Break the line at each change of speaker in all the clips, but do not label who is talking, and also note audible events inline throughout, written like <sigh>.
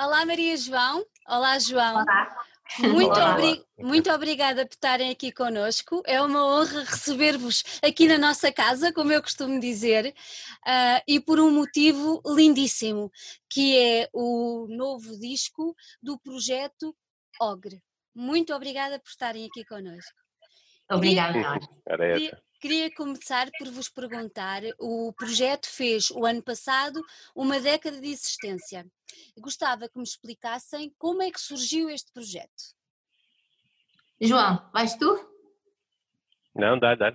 Olá Maria João. Olá João.
Olá.
Muito,
Olá.
obri- muito obrigada por estarem aqui conosco. É uma honra receber-vos aqui na nossa casa, como eu costumo dizer, ah, e por um motivo lindíssimo, que é o novo disco do projeto Ogre. Muito obrigada por estarem aqui conosco.
Obrigada, nós.
Queria, começar por vos perguntar: o projeto fez o ano passado uma década de existência. Gostava que me explicassem como é que surgiu este projeto.
João, vais tu?
Não, dá, dá.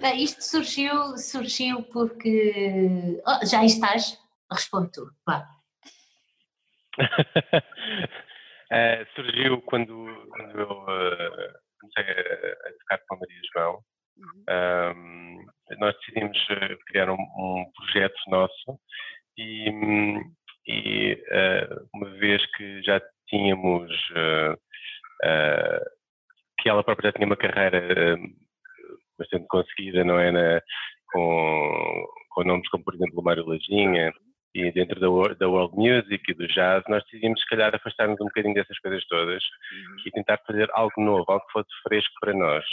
Bem, Isto surgiu, surgiu porque. Oh, já aí estás? Responde tu. Vá. <laughs>
Eh, surgiu quando, quando eu eh, comecei a, a tocar com a Maria João.
Uhum.
Ahm, nós decidimos eh, criar um, um projeto nosso e, e, eh, uma vez que já tínhamos eh, eh, que ela própria já tinha uma carreira bastante conseguida, não é? Na- com, com nomes como, por exemplo, o Mário Lajinha e dentro da, da world music e do jazz, nós decidimos, se calhar, afastar-nos um bocadinho dessas coisas todas
Uhum.
e tentar fazer algo novo, algo que fosse fresco para nós.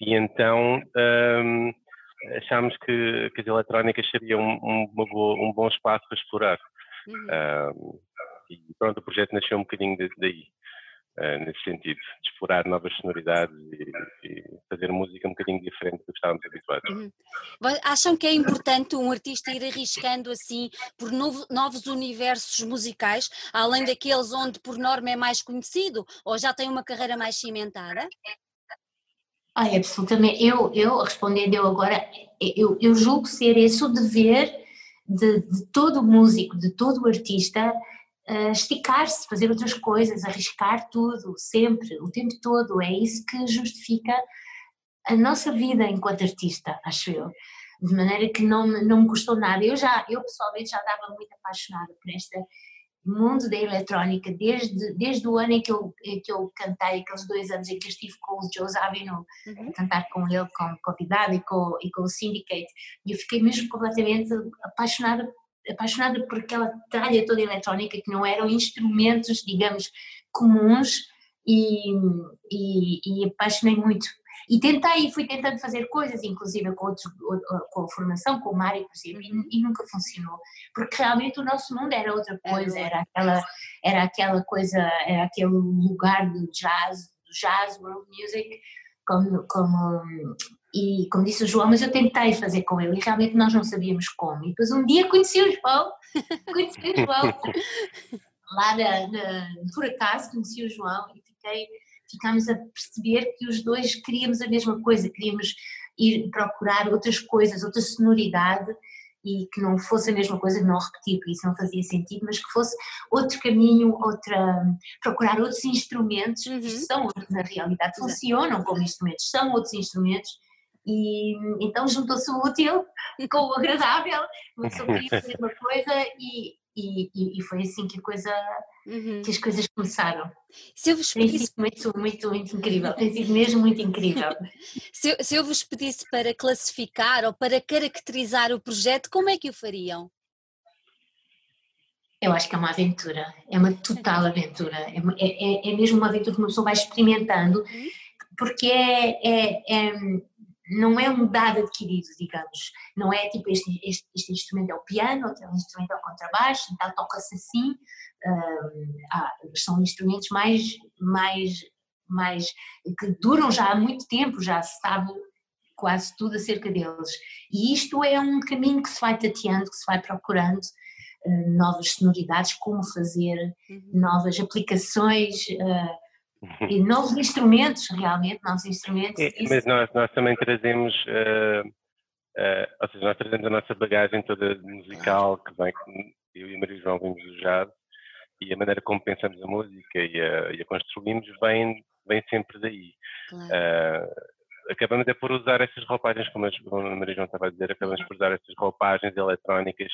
E então hum, achámos que, que as eletrónicas seriam um, um bom espaço para explorar.
Uhum.
Hum, e pronto, o projeto nasceu um bocadinho daí, eh, nesse sentido, de explorar novas sonoridades e, e fazer música um bocadinho diferente do que estávamos habituados.
Uhum. Acham que é importante um artista ir arriscando assim por novo- novos universos musicais, além daqueles onde por norma é mais conhecido ou já tem uma carreira mais cimentada?
Ai, absolutamente. Eu, eu respondendo eu agora, eu, eu julgo ser esse o dever de, de todo músico, de todo artista, eh, esticar-se, fazer outras coisas, arriscar tudo, sempre, o tempo todo. É isso que justifica a nossa vida enquanto artista, acho eu. De maneira que não, não me custou nada. Eu já, eu pessoalmente já estava muito apaixonada por este mundo da eletrónica, desde, desde o ano em que, eu, em que eu cantei, aqueles dois anos em que eu estive com o Joe Zavino
Uhum.
a cantar com ele como convidado e com, e com o Syndicate, e eu fiquei mesmo completamente apaixonada, apaixonada por aquela tralha toda eletrónica que não eram instrumentos, digamos, comuns, e, e, e apaixonei muito. E tentei, fui tentando fazer coisas, inclusive com, outros, com a formação, com o Mário, por exemplo, e, e nunca funcionou, porque realmente o nosso mundo era outra coisa, era aquela, era aquela coisa, era aquele lugar do jazz, do jazz, world music, como, como, e como disse o João, mas eu tentei fazer com ele e realmente nós não sabíamos como. E depois um dia conheci o João, <laughs> conheci o João, lá na, na- por acaso conheci o João e fiquei, ficámos a perceber que os dois queríamos a mesma coisa, queríamos ir procurar outras coisas, outra sonoridade e que não fosse a mesma coisa, não repetir, porque isso não fazia sentido, mas que fosse outro caminho, outra, procurar outros instrumentos
Uhum.
que são, na realidade, funcionam como instrumentos, são outros instrumentos e então juntou-se o útil com o agradável, uma pessoa queria <laughs> fazer uma coisa e, e, e- foi assim que, a coisa,
Uhum.
que as coisas começaram.
Se eu vos
Tem
pedisse,
sido muito, muito, muito incrível, tem sido mesmo muito incrível. <laughs>
se eu- se eu vos pedisse para classificar ou para caracterizar o projeto, como é que o fariam?
Eu acho que é uma aventura, é uma total aventura, é, é- é- é mesmo uma aventura que uma pessoa vai experimentando, porque é, é- é- não é um dado adquirido, digamos, não é tipo este, este, este instrumento é o piano, outro instrumento é o contrabaixo, então toca-se assim, hum, ah, são instrumentos mais, mais, mais, que duram já há muito tempo, já se sabe quase tudo acerca deles, e isto é um caminho que se vai tateando, que se vai procurando, eh, novas sonoridades, como fazer,
Uhum.
novas aplicações eh, e novos instrumentos, realmente, novos instrumentos.
É, mas nós, nós também trazemos, eh, eh, ou seja, nós trazemos a nossa bagagem toda musical, que vem, eu e a Maria João vimos do jazz, e a maneira como pensamos a música e a, e a construímos vem, vem sempre daí.
Claro.
Eh, acabamos é por usar essas roupagens, como a Jo- como a Maria João estava a dizer, acabamos por usar essas roupagens eletrónicas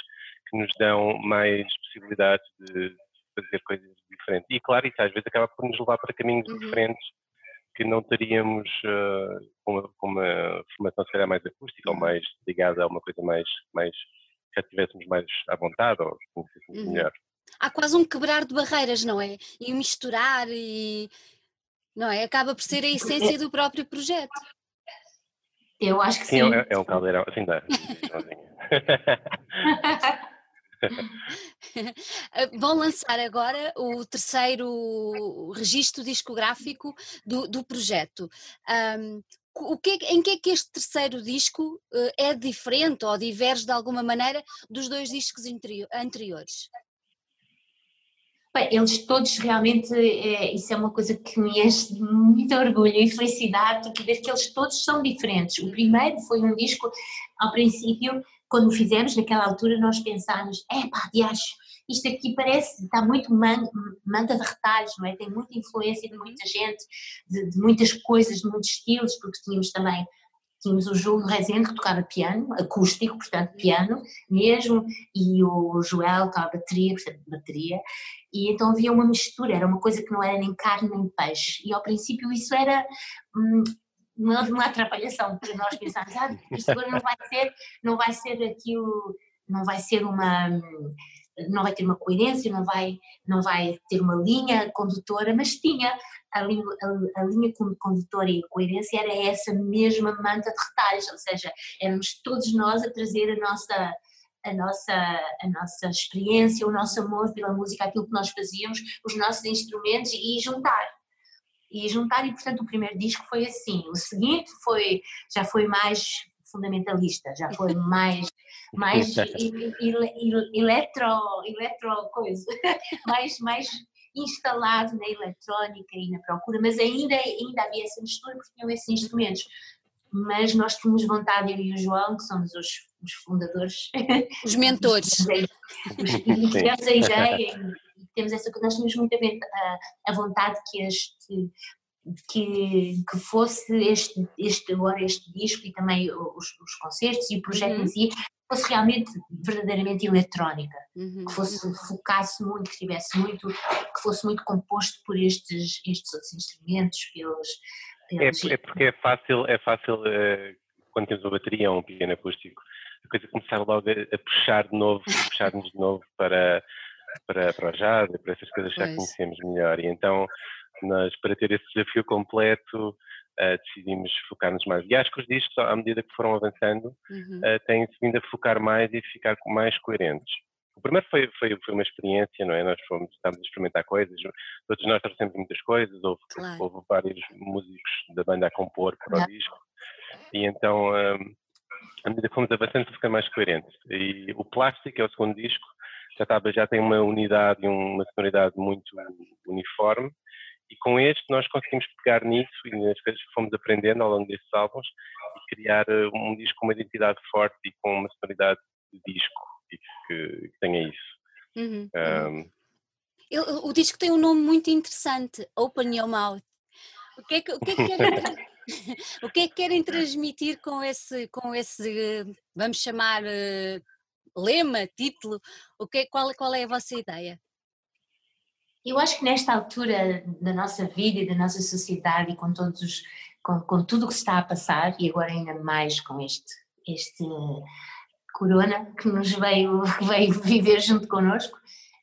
que nos dão mais possibilidades de fazer coisas diferentes. E claro, isso às vezes acaba por nos levar para caminhos
Uhum.
diferentes que não teríamos eh, com, uma, com uma formação se calhar mais acústica ou
Uhum.
mais ligada a uma coisa mais, mais já estivéssemos mais à vontade ou conhecêssemos uhum. melhor.
Há quase um quebrar de barreiras, não é? E misturar e não é? Acaba por ser a essência do próprio projeto.
Eu acho que sim.
sim. É, é um caldeirão, assim dá. <laughs> <laughs> <laughs>
Vão lançar agora o terceiro registro discográfico do, do projeto. Um, o que, é em que é que este terceiro disco uh, é diferente ou diverge de alguma maneira dos dois discos anteriores?
Bem, eles todos realmente, é, isso é uma coisa que me enche de muito orgulho e felicidade, porque ver que eles todos são diferentes. O primeiro foi um disco, ao princípio, quando o fizemos, naquela altura, nós pensámos: é pá, acho, isto aqui parece, está muito man, manta de retalhos, não é? Tem muita influência de muita gente, de, de muitas coisas, de muitos estilos, porque tínhamos também tínhamos o Júlio Rezende que tocava piano, acústico, portanto piano mesmo, e o Joel tocava bateria, portanto bateria, e então havia uma mistura, era uma coisa que não era nem carne nem peixe, e ao princípio isso era hum, uma, uma atrapalhação para nós pensarmos, ah, isto agora não vai ser, não vai ser aquilo, não vai ser uma não vai ter uma coerência, não vai, não vai ter uma linha condutora, mas tinha a linha, a, a linha condutora e a coerência era essa mesma manta de retalhos, ou seja, éramos todos nós a trazer a nossa a nossa, a nossa experiência, o nosso amor pela música, aquilo que nós fazíamos, os nossos instrumentos e juntar. E juntar, e portanto o primeiro disco foi assim. O seguinte foi, já foi mais fundamentalista, já foi mais, mais eletro, eletro coisa, mais, mais instalado na eletrónica e na procura, mas ainda, ainda havia essa mistura porque tinham esses instrumentos. Mas nós tínhamos vontade, eu e o João, que somos os, os fundadores,
os mentores,
e tivemos a ideia, e temos essa, nós tínhamos muito a, a vontade que este que, que fosse este, este agora este disco e também os, os concertos e o projeto uhum. em si fosse realmente verdadeiramente eletrónica, uhum. que fosse focasse muito, que tivesse muito, que fosse muito composto por estes estes outros instrumentos, pelos,
pelos... É, é, porque é fácil é fácil uh, quando temos uma bateria ou um piano acústico a coisa começar logo a, a puxar de novo, a puxar-nos de novo para para, para o jazz e para essas coisas que já conhecemos melhor e então nós, para ter esse desafio completo, uh, decidimos focar-nos mais. E acho que os discos, à medida que foram avançando, uhum. uh, têm-se vindo a focar mais e ficar mais coerentes. O primeiro foi, foi, foi, uma experiência, não é? Nós fomos, estávamos a experimentar coisas, todos nós trouxemos muitas coisas, houve, claro. houve vários músicos da banda a compor para o disco, e então, um, à medida que fomos avançando, fica mais coerente. E o Plástico, é o segundo disco, já, estava, já tem uma unidade e uma sonoridade muito uniforme, e com este nós conseguimos pegar nisso e nas coisas que fomos aprendendo ao longo destes álbuns e criar eh, um disco com uma identidade forte e com uma sonoridade de disco e que, que tenha isso. Uhum,
um, uhum. o disco tem um nome muito interessante, Open Your Mouth. O que é que, o que, é que querem, <laughs> o que, é que querem <laughs> transmitir com esse, com esse, vamos chamar, uh, lema, título? O que, qual, qual é a vossa ideia?
Eu acho que nesta altura da nossa vida e da nossa sociedade e com todos os, com, com tudo o que está a passar e agora ainda mais com este, este corona que nos veio, <laughs> veio viver junto connosco,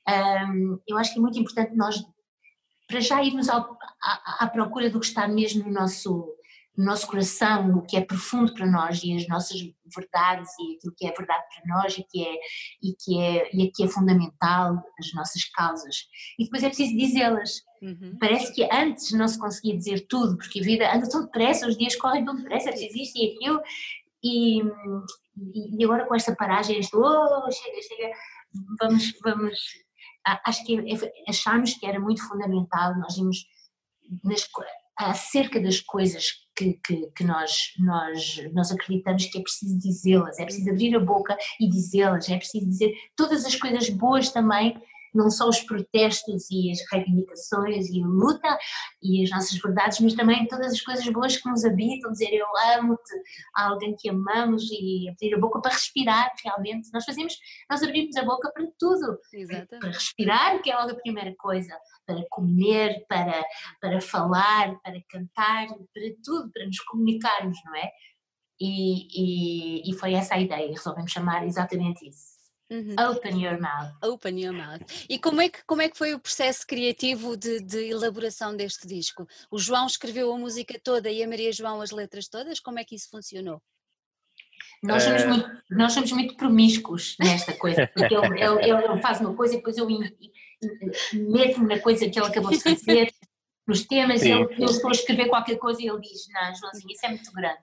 um, eu acho que é muito importante nós para já irmos ao, à, à procura do que está mesmo no nosso no nosso coração, o que é profundo para nós e as nossas verdades e aquilo que é verdade para nós e que é e que é e que é fundamental as nossas causas e depois é preciso dizê-las uhum. parece que antes não se conseguia dizer tudo porque a vida anda tão depressa os dias correm tão depressa é preciso isto e aquilo e, e agora com esta paragem este oh chega chega vamos vamos acho que é, achámos que era muito fundamental nós vimos nas, acerca das coisas que, que, que, nós, nós, nós acreditamos que é preciso dizê-las, é preciso abrir a boca e dizê-las, é preciso dizer todas as coisas boas também, não só os protestos e as reivindicações e a luta e as nossas verdades, mas também todas as coisas boas que nos habitam, dizer eu amo-te a alguém que amamos e abrir a boca para respirar realmente. Nós fazemos, nós abrimos a boca para tudo, Exatamente. para respirar, que é logo a primeira coisa, para comer, para, para falar, para cantar, para tudo, para nos comunicarmos, não é? E, e, e foi essa a ideia, resolvemos chamar exatamente isso. Uhum. Open your mouth.
Open your mouth. E como é que, como é que foi o processo criativo de, de, elaboração deste disco? O João escreveu a música toda e a Maria João as letras todas? Como é que isso funcionou?
Nós somos, é... muito, nós somos muito promíscuos nesta coisa, porque ele, ele, ele faz uma coisa e depois eu meto-me na coisa que ele acabou de fazer, <laughs> nos temas, sim, ele, eu estou a escrever qualquer coisa e ele diz, não, Joãozinho, isso é muito grande.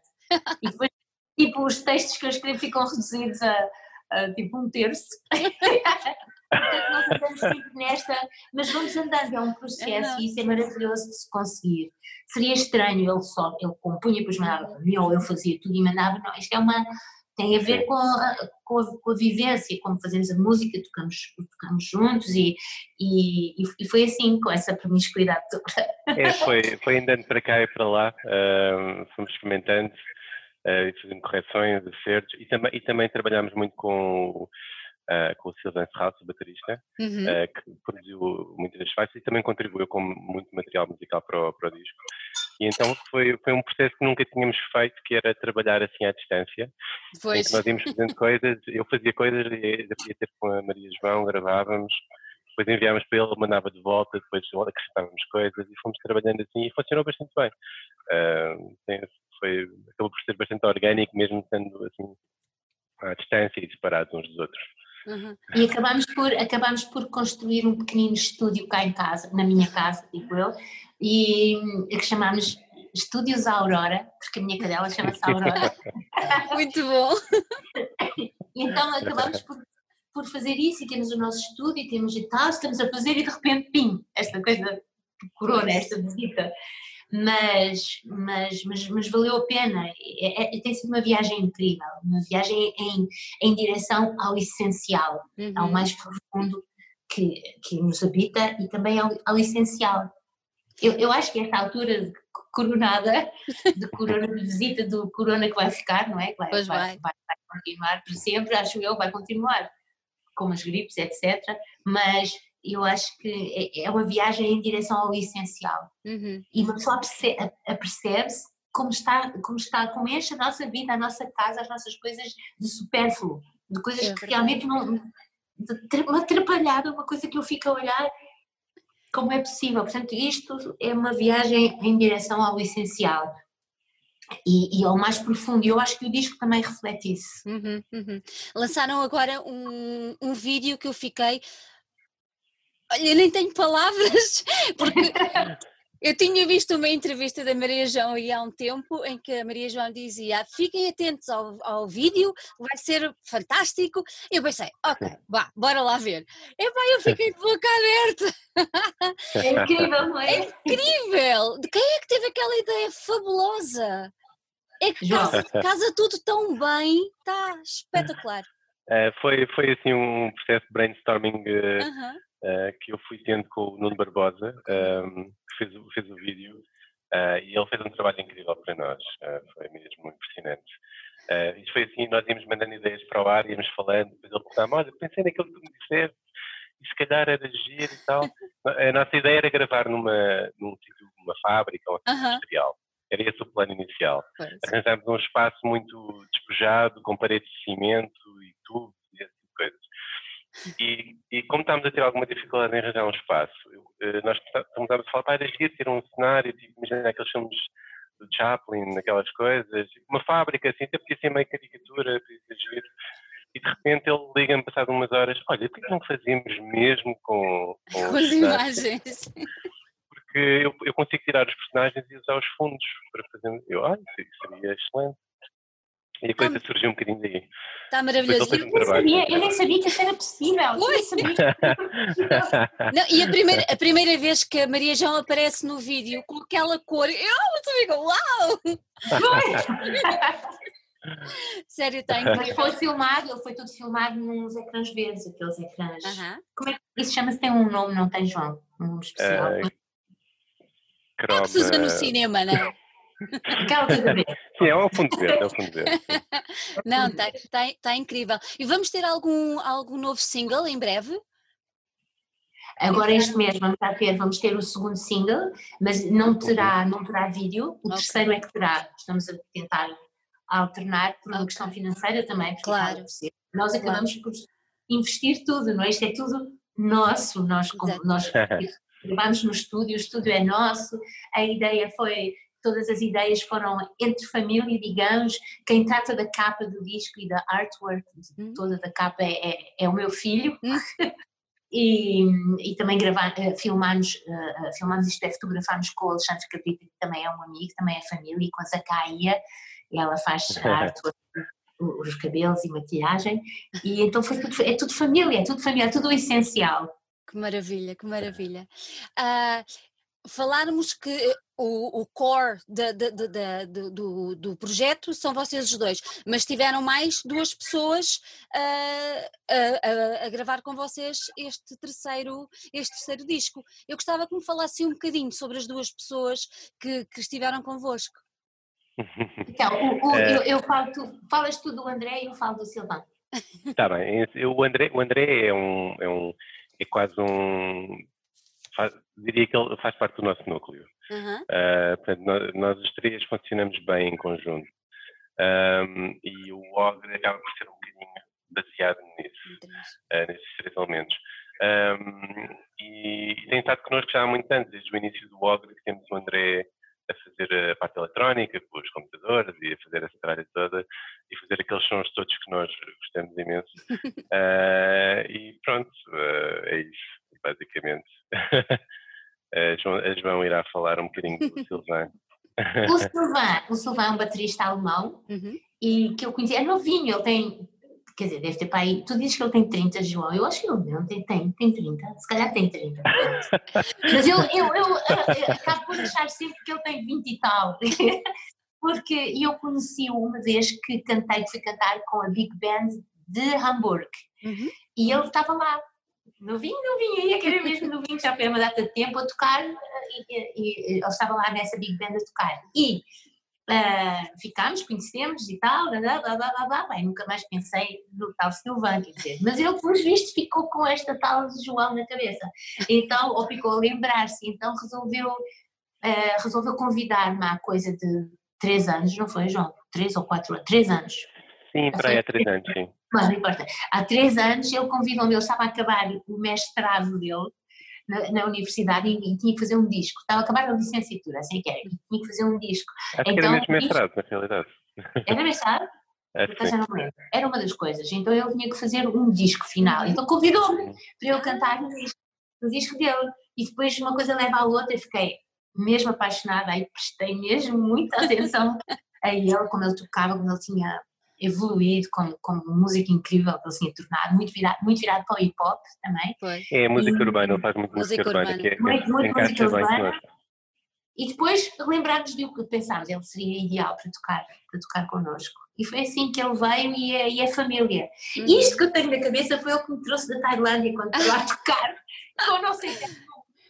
E depois, <laughs> tipo, os textos que eu escrevo ficam reduzidos a, a tipo um terço. <laughs> Portanto, nós andamos sempre nesta, mas vamos andando, é um processo e isso é maravilhoso de se conseguir. Seria estranho ele só, ele compunha, depois mandava para mim, ou eu fazia tudo e mandava, não, isto é uma, tem a ver com a, com a, com a vivência, como fazemos a música, tocamos, tocamos juntos e, e, e foi assim, com essa promiscuidade toda.
É, <laughs> foi, foi andando para cá e para lá, uh, fomos experimentando uh, e fazendo correções, acertos e também, e também trabalhámos muito com uh, com o Silvan Serrato, o baterista, uhum. uh, que produziu muitas das faixas e também contribuiu com muito material musical para o, para o disco. E então foi, foi um processo que nunca tínhamos feito, que era trabalhar assim à distância. Pois. Nós íamos fazendo coisas, eu fazia coisas, podia ter com a Maria João, gravávamos, depois enviávamos para ele, mandava de volta, depois acrescentávamos coisas e fomos trabalhando assim e funcionou bastante bem. Uh, foi, acabou por ser bastante orgânico, mesmo estando assim à distância e separados uns dos outros.
Uhum. E acabámos por, acabámos por construir um pequenino estúdio cá em casa, na minha casa, digo eu, e que chamámos Estúdios Aurora, porque a minha cadela chama-se Aurora. <laughs>
Muito bom!
então acabámos por, por fazer isso e temos o nosso estúdio, temos e tal, estamos a fazer e de repente, pim, esta coisa corona, esta visita mas, mas, mas, mas valeu a pena. É, é, tem sido uma viagem incrível, uma viagem em, em direção ao essencial, uhum. ao mais profundo que, que nos habita e também ao, ao essencial. Eu, eu acho que esta altura de coronada, de corona de visita do corona que vai ficar, não é? Vai,
vai.
Vai, vai, vai continuar por sempre, acho eu, vai continuar, com as gripes, etc. Mas eu acho que é, é uma viagem em direção ao essencial. Uhum. E uma pessoa apercebe-se como está, como está, como enche a nossa vida, a nossa casa, as nossas coisas de supérfluo, de coisas é que realmente não. uma atrapalhada, uma coisa que eu fico a olhar como é possível. Portanto, isto é uma viagem em direção ao essencial. E, e, ao mais profundo, e eu acho que o disco também reflete isso.
Uhum, uhum. Lançaram agora um, um vídeo que eu fiquei Olha, eu nem tenho palavras, <laughs> porque eu tinha visto uma entrevista da Maria João e há um tempo em que a Maria João dizia fiquem atentos ao, ao vídeo, vai ser fantástico. Eu pensei, ok, vá, bora lá ver. Epá, eu fiquei de boca aberta.
É incrível, não é?
É incrível! De quem é que teve aquela ideia fabulosa? É que casa, casa tudo tão bem, está espetacular.
Uh, foi, foi assim um processo de brainstorming uh, uh -huh uh, que eu fui tendo com o Nuno Barbosa, um, ehm, que fez, fez o vídeo, uh, e ele fez um trabalho incrível para nós, uh, foi mesmo impressionante. Uh, isto foi assim, nós íamos mandando ideias para o ar, íamos falando, depois ele perguntava, olha, pensei naquilo que tu me disseste, e se calhar era giro e tal. <laughs> A nossa ideia era gravar numa, num sítio, numa fábrica ou um -huh. industrial. Era esse o plano inicial. Arranjámos um espaço muito despejado, com paredes de cimento e tubos e esse tipo de coisas. E, e, como estávamos a ter alguma dificuldade em arranjar um espaço, eh, nós começámos a falar, pá, era giro ter um cenário, tipo, imagina aqueles filmes do Chaplin, aquelas coisas, uma fábrica assim, até podia ser meio caricatura, podia ser giro. E de repente ele liga-me passado umas horas, olha, por que não fazemos mesmo com,
com, com as imagens?
Porque eu, eu consigo tirar os personagens e usar os fundos para fazer. Eu, olha, isso seria excelente. E a coisa tá, surgiu um bocadinho daí.
Está maravilhoso.
Eu, nem sabia, eu nem sabia que isso era possível.
Não, e a primeira, a primeira vez que a Maria João aparece no vídeo com aquela cor, eu fico, uau! <laughs> Sério, tem.
Mas foi filmado, foi tudo filmado nos ecrãs verdes, aqueles ecrãs. Uh -huh. Como é que isso chama-se? Tem um nome, não tem, João? Um nome especial. Uh,
croma... É que se usa no cinema, não é?
Aquela coisa
Sim, é o fundo verde, é o fundo verde.
Não, está tá, tá incrível. E vamos ter algum, algum novo single em breve?
Agora este mês vamos ter, vamos ter o segundo single, mas não terá, não terá vídeo, o okay. terceiro é que terá. Estamos a tentar alternar por uma okay. questão financeira também.
Claro.
Nós acabamos claro. por investir tudo, não é? Isto é tudo nosso, nós, como, nós <laughs> gravamos no estúdio, o estúdio é nosso, a ideia foi todas as ideias foram entre família, digamos, quem trata da capa do disco e da artwork, uhum. toda da capa é, é, é o meu filho. Uhum. <laughs> e, e, também gravar, uh, filmamos, uh, filmamos isto é fotografámos com o Alexandre Capita, que também é um amigo, também é família, e com a Zacaia, ela faz a <laughs> artwork, os cabelos e maquiagem, e então foi tudo, é tudo família, é tudo família, é tudo o essencial.
Que maravilha, que maravilha. Uh, falarmos que eh, o, o core de, de, de, do, do, projeto são vocês os dois, mas tiveram mais duas pessoas a, a, a, gravar com vocês este terceiro, este terceiro disco. Eu gostava que me falasse um bocadinho sobre as duas pessoas que, que estiveram convosco.
Então, o, o, é... eu, eu falo, tu, falas tu do André e eu falo do Silvano.
Está bem, o André, o André é um, é um é quase um faz, diria que ele faz parte do nosso núcleo. Uhum. Uh, portanto, nós, nós, os três funcionamos bem em conjunto. Um, e o Ogre acaba por ser um bocadinho baseado nisso, uh, nesses três elementos. Um, e, e tem estado connosco já há muito antes, desde o início do Ogre, que temos o André a fazer a parte eletrónica com os computadores e a fazer essa tralha toda e fazer aqueles sons todos que nós gostamos imenso. uh, <laughs> e pronto, uh, é isso basicamente. A, João, a João irá falar um bocadinho do Silvan.
O Silvan, o Silvan é um baterista alemão uhum. e que eu conheci, é novinho, ele tem, quer dizer, deve ter para aí, tu dizes que ele tem 30, João, eu acho que ele não tem, tem, tem 30, se calhar tem 30. Mas eu, eu, eu, eu, acabo por achar sempre que ele tem 20 e tal. <laughs> Porque eu conheci-o uma vez que cantei, fui cantar com a Big Band de Hamburgo. Uhum. E ele estava lá, novinho, novinho, ia querer mesmo novinho, já foi uma data de tempo a tocar e, e, e ele estava lá nessa Big Band a tocar. E uh, ficámos, conhecemos e tal, blá, blá, blá, blá, blá, bem, nunca mais pensei no tal Silvano, quer dizer, mas ele, pelos vistos, ficou com esta tal de João na cabeça. Então, ou ficou a lembrar-se, então resolveu, uh, resolveu convidar-me há coisa de três anos, não foi, João? Três ou quatro? Três anos.
Sim, para aí há três anos, sim.
Mas não importa. Há três anos ele convidou-me, ele estava a acabar o mestrado dele na, na universidade e, e, tinha que fazer um disco. Estava a acabar a licenciatura, assim que era, e tinha que fazer um disco.
Acho então, que era mestrado, na realidade.
Era mestrado? <laughs> Era uma das coisas. Então ele tinha que fazer um disco final. Então convidou-me para eu cantar no disco, no disco dele. E depois uma coisa leva à outra e fiquei mesmo apaixonada. Aí prestei mesmo muita atenção <laughs> a ele, como ele tocava, como ele tinha evoluído como, como música incrível que ele tinha tornado, muito virado, muito virado para o hip hop também.
Foi. É música e, urbana, ele faz muito música, música urbana, que é, muito, muito música urbana.
E depois lembrarmos de o que pensámos, ele seria ideal para tocar, para tocar connosco. E foi assim que ele veio e é, e é família. Uhum. Isto que eu tenho na cabeça foi o que me trouxe da Tailândia quando estava <laughs> a tocar. eu não sei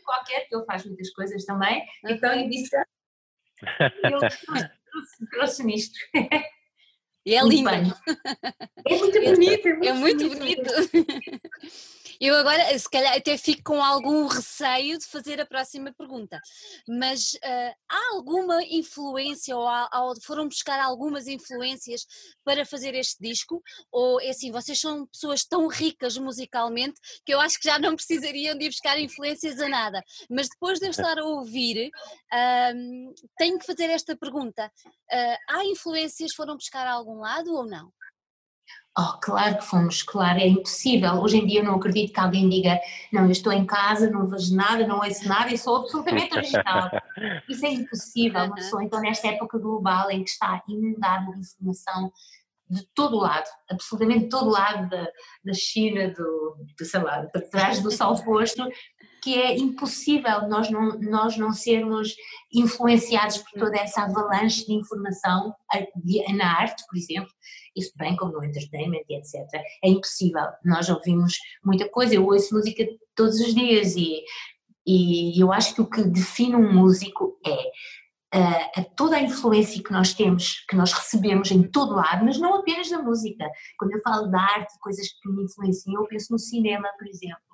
qualquer, que ele faz muitas coisas também. Uhum. Então eu disse, ele trouxe-me trouxe nisto. <laughs>
E é lindo. <laughs>
É muito bonito. É muito,
é muito bonito. bonito. <laughs> Eu agora, se calhar, até fico com algum receio de fazer a próxima pergunta, mas uh, há alguma influência ou, há, ou, foram buscar algumas influências para fazer este disco? Ou é assim, vocês são pessoas tão ricas musicalmente que eu acho que já não precisariam de ir buscar influências a nada, mas depois de eu estar a ouvir, uh, tenho que fazer esta pergunta: uh, há influências, foram buscar a algum lado ou não?
Oh, claro que fomos, claro, é impossível. Hoje em dia eu não acredito que alguém diga não, eu estou em casa, não vejo nada, não ouço nada, eu sou absolutamente original. <laughs> Isso é impossível, uma pessoa, então nesta época global em que está inundada de informação de todo lado, absolutamente de todo lado da, da China, do, do, sei lá, de trás do sol posto, que é impossível nós não, nós não sermos influenciados por toda essa avalanche de informação na arte, por exemplo, isso bem como no entertainment e etc. É impossível. Nós ouvimos muita coisa, eu ouço música todos os dias e, e eu acho que o que define um músico é Uh, toda a influência que nós temos, que nós recebemos em todo lado, mas não apenas na música. Quando eu falo da arte, coisas que me influenciam, eu penso no cinema, por exemplo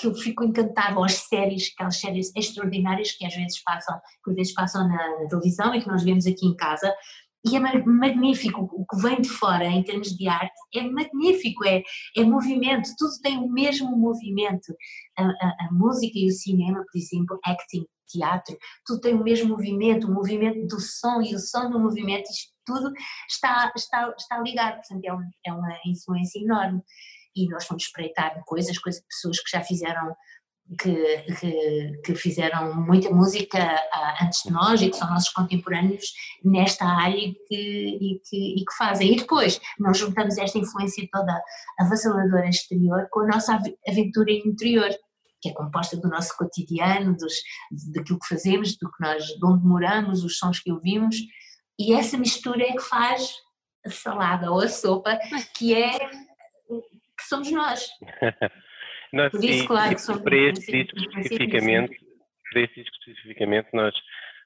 que eu fico encantada, ou as séries, aquelas séries extraordinárias que às vezes passam, que às vezes passam na, televisão e que nós vemos aqui em casa, e é magnífico, o que vem de fora em termos de arte é magnífico, é, é movimento, tudo tem o mesmo movimento. A, a, a música e o cinema, por exemplo, acting, teatro, tudo tem o mesmo movimento, o movimento do som e o som do movimento, isto tudo está, está, está ligado, portanto é, é uma influência enorme. E nós fomos espreitar coisas, coisas, pessoas que já fizeram que, que, que, fizeram muita música uh, antes de nós e que são nossos contemporâneos nesta área e que, e que, e que fazem. E depois nós juntamos esta influência toda avassaladora exterior com a nossa aventura interior, que é composta do nosso cotidiano, dos, daquilo que fazemos, do que nós, de onde moramos, os sons que ouvimos, e essa mistura é que faz a salada ou a sopa, que é que somos nós. <laughs>
Nós, Por isso, e, claro, que somos para este disco especificamente, para este disco especificamente, nós,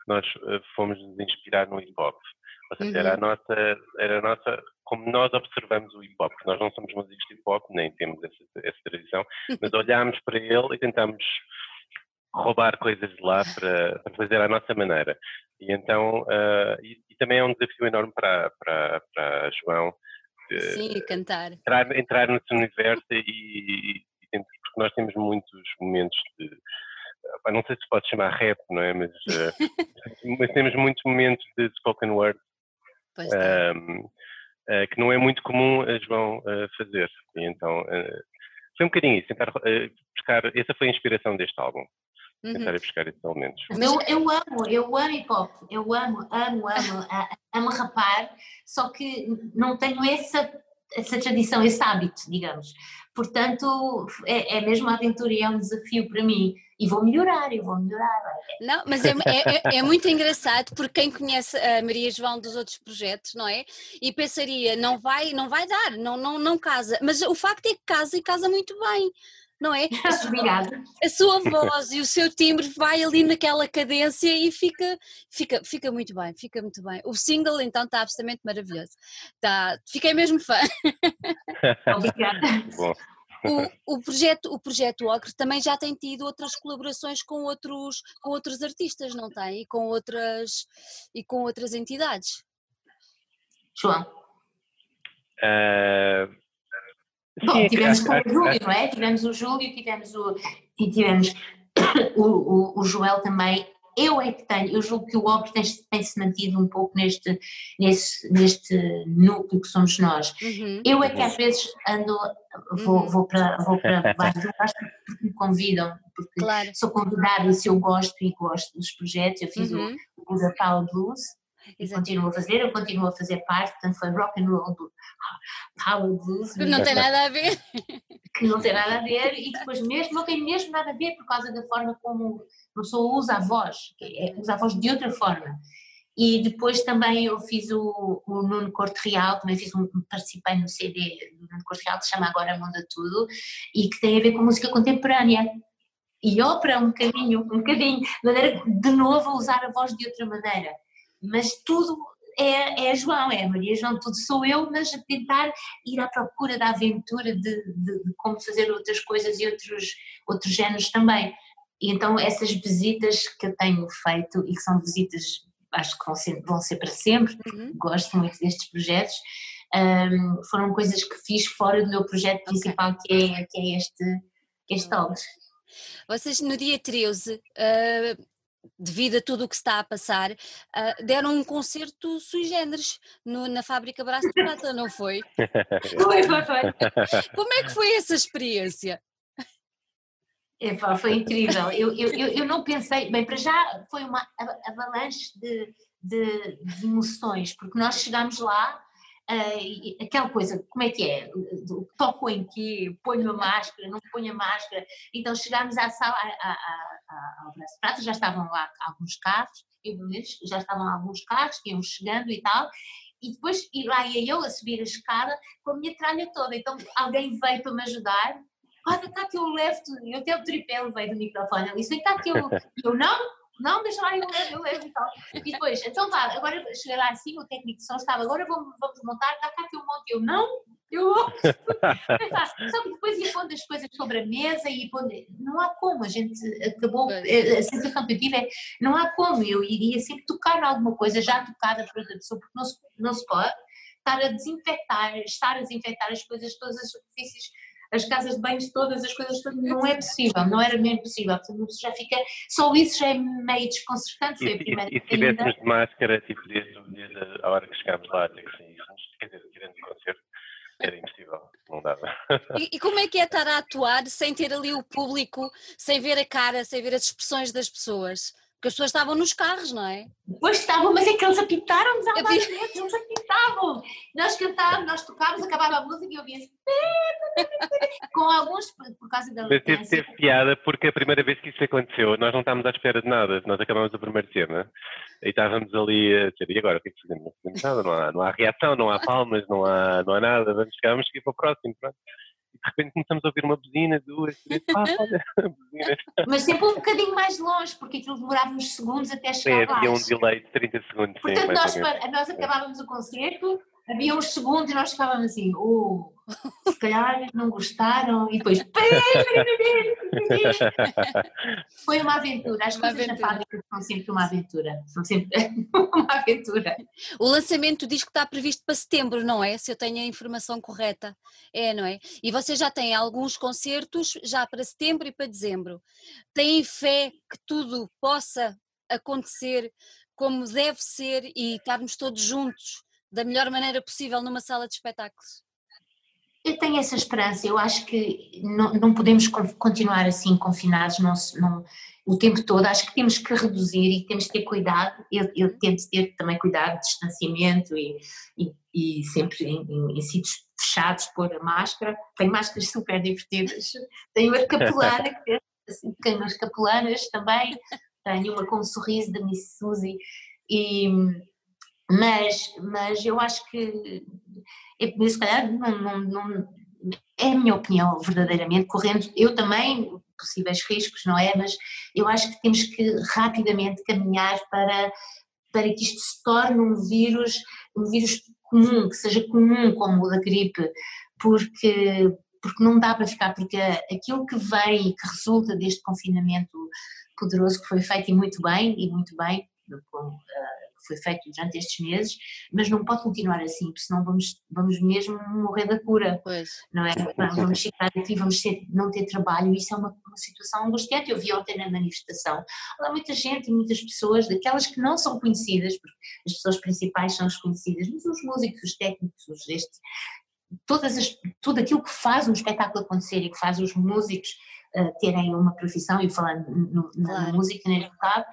nós eh, fomos nos inspirar no hip hop. Ou seja, uhum. era, a uhum. nossa, era a nossa, como nós observamos o hip hop, porque nós não somos músicos de hip hop, nem temos essa, essa tradição, <laughs> mas olhámos para ele e tentámos roubar coisas de lá para, para fazer à nossa maneira. E então, uh, e, e, também é um desafio enorme para, para, para João.
Sim, cantar.
Entrar, entrar nesse universo e, porque nós temos muitos momentos de. Não sei se pode chamar rap, não é? Mas, uh, <laughs> mas temos muitos momentos de spoken word um, uh, que não é muito comum a João uh, fazer. E então foi um bocadinho isso, tentar buscar. Essa foi a inspiração deste álbum. Uhum. Tentar buscar esses elementos.
Eu, eu amo, eu amo hip hop, eu amo, amo, amo, amo rapar, só que não tenho essa essa tradição, esse hábito, digamos. Portanto, é, é mesmo uma aventura e é um desafio para mim. E vou melhorar, eu vou melhorar.
Não, mas é, é, é, é, muito engraçado porque quem conhece a Maria João dos outros projetos, não é? E pensaria, não vai, não vai dar, não, não, não casa. Mas o facto é que casa e casa muito bem não é?
A <laughs> sua, Obrigada.
A sua voz e o seu timbre vai ali naquela cadência e fica, fica, fica muito bem, fica muito bem. O single então está absolutamente maravilhoso. Tá, fiquei mesmo fã. <laughs>
Obrigada.
O, o, projeto, o projeto Ocre também já tem tido outras colaborações com outros, com outros artistas, não tem? E com outras, e com outras entidades.
João. Uh, Bom, tivemos com o Júlio, não é? Tivemos o Júlio, tivemos o, e tivemos <coughs> o, o, o, Joel também. Eu é que tenho, eu julgo que o Ogre tem-se tem mantido um pouco neste, neste, neste núcleo que somos nós. Uhum. Eu é que às vezes ando, vou, uhum. vou para, vou para <laughs> vários lugares porque me convidam, porque claro. sou convidada e se eu gosto e gosto dos projetos, eu fiz uhum. o, o da Power Blues, e continuo a fazer, eu continuo a fazer parte, portanto foi rock and roll power blues.
Que não tem nada a ver.
Que não tem nada a ver e depois mesmo não tem mesmo nada a ver por causa da forma como a pessoa usa a voz, é, usa a voz de outra forma. E depois também eu fiz o, o Nuno Corte Real, também fiz um, participei no CD do Nuno Corte Real que se chama Agora Muda Tudo e que tem a ver com música contemporânea e ópera um bocadinho, um bocadinho, de maneira de novo a usar a voz de outra maneira mas tudo é, é João, é Maria João, tudo sou eu, mas a tentar ir à procura da aventura de, de, de, como fazer outras coisas e outros, outros géneros também. E então essas visitas que eu tenho feito e que são visitas, acho que vão ser, vão ser para sempre, uhum. gosto muito destes projetos, um, foram coisas que fiz fora do meu projeto principal que é, que é este, este Olhos.
Vocês no dia 13 uh, devido a tudo o que está a passar, uh, deram um concerto sui generis no, na fábrica Braço de Prata, não foi? <laughs>
foi, foi, foi. <laughs>
Como é que foi essa experiência?
foi incrível. Eu, eu, eu não pensei, bem, para já foi uma avalanche de, de, de emoções, porque nós chegámos lá uh, aquela coisa, como é que é? Toco em que? Ponho a máscara, não ponho a máscara. Então chegámos à sala, ao Braço já estavam lá alguns carros, eu, já estavam alguns carros que iam chegando e tal, e depois e lá ia eu a subir a escada com a minha tralha toda. Então alguém veio para me ajudar. Olha, está que eu levo, eu até o tripé levei do microfone. Ele disse, está que eu, eu não, não, deixa lá, eu levo, eu levo e tal. E depois, então vá, agora cheguei lá assim, o técnico de som estava, agora vamos, vamos montar, está cá que eu monte. Eu, não, Eu ouço Só que depois ia pondo as coisas sobre a mesa e pondo... Não há como, a gente acabou. A sensação que eu tive é: não há como, eu iria sempre tocar alguma coisa já tocada por outra pessoa, porque não se, não se pode estar a desinfectar, estar a desinfectar as coisas, todas as superfícies as casas de banho todas, as coisas todas, não é possível, não era mesmo possível. Portanto, já fica, só isso já é meio desconcertante. Foi
e,
a primeira
e, e se tivéssemos de máscara, tipo, desde, desde a hora que chegámos lá, até que saíssemos, quer dizer, tirando o concerto, era impossível, não dava.
E, e, como é que é estar a atuar sem ter ali o público, sem ver a cara, sem ver as expressões das pessoas? Porque as pessoas estavam nos carros, não é?
Pois estavam, mas é que eles apitaram-nos há vários meses, eles apitavam. Nós cantávamos, nós tocávamos, acabava a música e eu via assim. Com alguns, por causa da
Mas teve, teve piada porque a primeira vez que isso aconteceu, nós não estávamos à espera de nada, nós acabámos o primeiro tema e estávamos ali a dizer, e agora o que é que fazemos? Não fazemos nada, não há, não há reação, não há palmas, não há, não há nada, vamos chegar, vamos seguir para o próximo, pronto de repente começamos a ouvir uma buzina, duas, três, ah, <laughs> olha, buzinas.
Mas sempre um bocadinho mais longe, porque aquilo demorava uns segundos até chegar
lá. Havia um delay de 30 segundos.
Portanto, sim, nós, nós acabávamos o concerto, havia uns segundos e nós ficávamos assim, oh, se calhar não gostaram, e depois. <laughs> Foi uma aventura. As uma coisas aventura. na fábrica são sempre uma aventura. São sempre <laughs> uma aventura.
O lançamento diz que está previsto para setembro, não é? Se eu tenho a informação correta. É, não é? E vocês já têm alguns concertos já para setembro e para dezembro. Têm fé que tudo possa acontecer como deve ser e estarmos todos juntos da melhor maneira possível numa sala de espetáculos?
Eu tenho essa esperança, eu acho que não, não podemos continuar assim confinados não, não, o tempo todo, acho que temos que reduzir e temos que ter cuidado, eu, eu tento ter também cuidado de distanciamento e, e, e sempre em, em, em, sítios fechados pôr a máscara, tenho máscaras super divertidas, <laughs> tenho a capelana que tem assim, pequenas também, tenho uma com um sorriso da Miss Suzy. E mas, mas eu acho que, é, se calhar, não, não, não, é a minha opinião, verdadeiramente, correndo eu também possíveis riscos, não é? Mas eu acho que temos que rapidamente caminhar para, para que isto se torne um vírus, um vírus comum, que seja comum como o da gripe, porque, porque não dá para ficar, porque aquilo que vem e que resulta deste confinamento poderoso que foi feito e muito bem, e muito bem, com, foi feito durante estes meses, mas não pode continuar assim, porque senão vamos, vamos mesmo morrer da cura,
pois.
não é? Vamos ficar aqui, vamos ter, não ter trabalho, isso é uma, uma situação angustiante. Eu vi ontem na manifestação, há muita gente, muitas pessoas, daquelas que não são conhecidas, porque as pessoas principais são desconhecidas, mas os músicos, os técnicos, os este, todas as, tudo aquilo que faz um espetáculo acontecer e que faz os músicos uh, terem uma profissão, e falando no, na claro. música neste caso,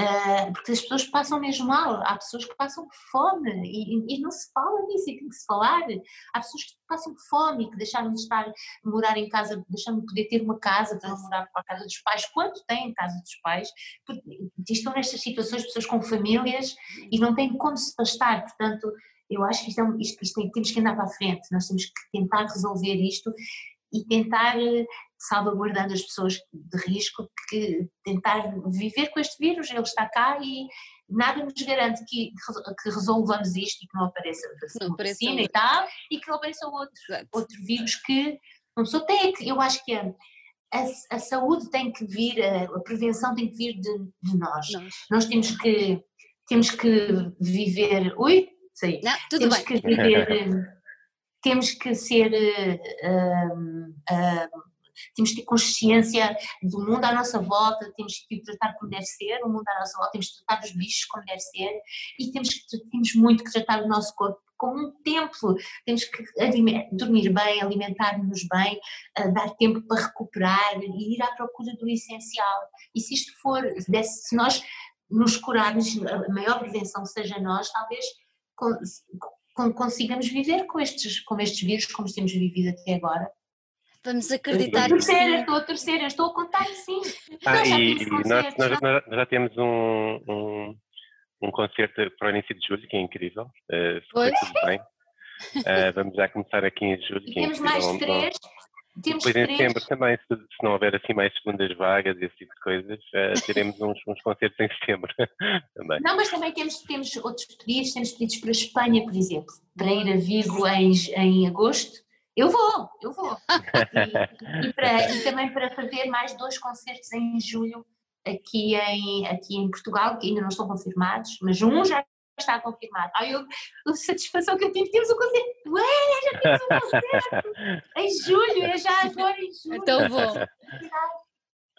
Uh, porque as pessoas passam mesmo mal, há pessoas que passam fome e, e, não se fala nisso e tem que se falar. Há pessoas que passam fome e que deixaram de estar, morar em casa, deixaram de poder ter uma casa para morar para a casa dos pais, quanto têm casa dos pais, estão nestas situações pessoas com famílias e não têm como se bastar, portanto eu acho que isto, é, isto, isto tem, temos que andar para a frente, nós temos que tentar resolver isto e tentar salvaguardando as pessoas de risco, que tentar viver com este vírus, ele está cá e nada nos garante que, que resolvamos isto e que não apareça
não
vacina e tal, e que não apareça outro, outro vírus que uma pessoa tem que, eu acho que a, a, a, saúde tem que vir, a, a prevenção tem que vir de, de nós. nós. Nós temos que, temos que viver, ui, sei,
não,
temos
bem.
que viver, temos que ser uh, uh, temos que ter consciência do mundo à nossa volta, temos que tratar como deve ser, o mundo à nossa volta, temos que tratar os bichos como deve ser e temos, que, temos muito que tratar o nosso corpo como um templo, temos que dormir bem, alimentar-nos bem, dar tempo para recuperar e ir à procura do essencial. E se isto for, se nós nos curarmos, a maior prevenção seja nós, talvez consigamos viver com estes, com estes vírus como temos vivido até agora
Vamos acreditar
que sim. Estou a torcer, estou a contar que sim.
Ah, e, nós, nós, nós, já temos um, um, um, concerto para o início de julho, que é incrível. Uh, tudo bem. Uh, <laughs> vamos já começar aqui em julho.
E temos é mais três. Temos
Depois em
três.
setembro também, se, se não houver assim mais segundas vagas e esse tipo de coisas, eh, <laughs> teremos uns, uns concertos em setembro <laughs> também.
Não, mas também temos, temos outros pedidos, temos pedidos para a Espanha, por exemplo, para ir a Vigo em, em agosto. Eu vou, eu vou. <laughs> E, e para- e também para fazer mais dois concertos em julho aqui em, aqui em Portugal, que ainda não estão confirmados, mas um já está confirmado. Ai, eu, a satisfação que eu tive, temos um concerto. Ué, já temos um concerto em julho, é já agora em julho.
Então vou.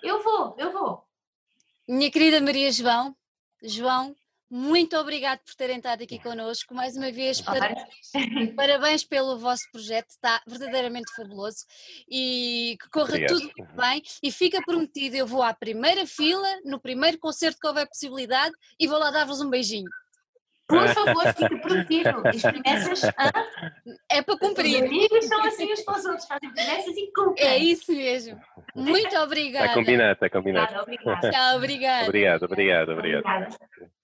Eu vou, eu vou.
Minha querida Maria João, João, muito obrigado por terem estado aqui connosco. Mais uma vez, para- parabéns pelo vosso projeto, está verdadeiramente fabuloso e que corra
Obrigado.
tudo muito bem. E fica prometido, eu vou à primeira fila, no primeiro concerto que houver possibilidade, e vou lá dar-vos um beijinho.
Por favor, fica prometido. As promessas, hã?
É para
Os
cumprir.
amigos são assim uns para os outros, fazem promessas e cumprem.
É isso mesmo. Muito obrigada.
Está combinado, está combinado.
Obrigada, obrigada.
Tchau, obrigada.
Obrigado, obrigado, obrigado.
Obrigada.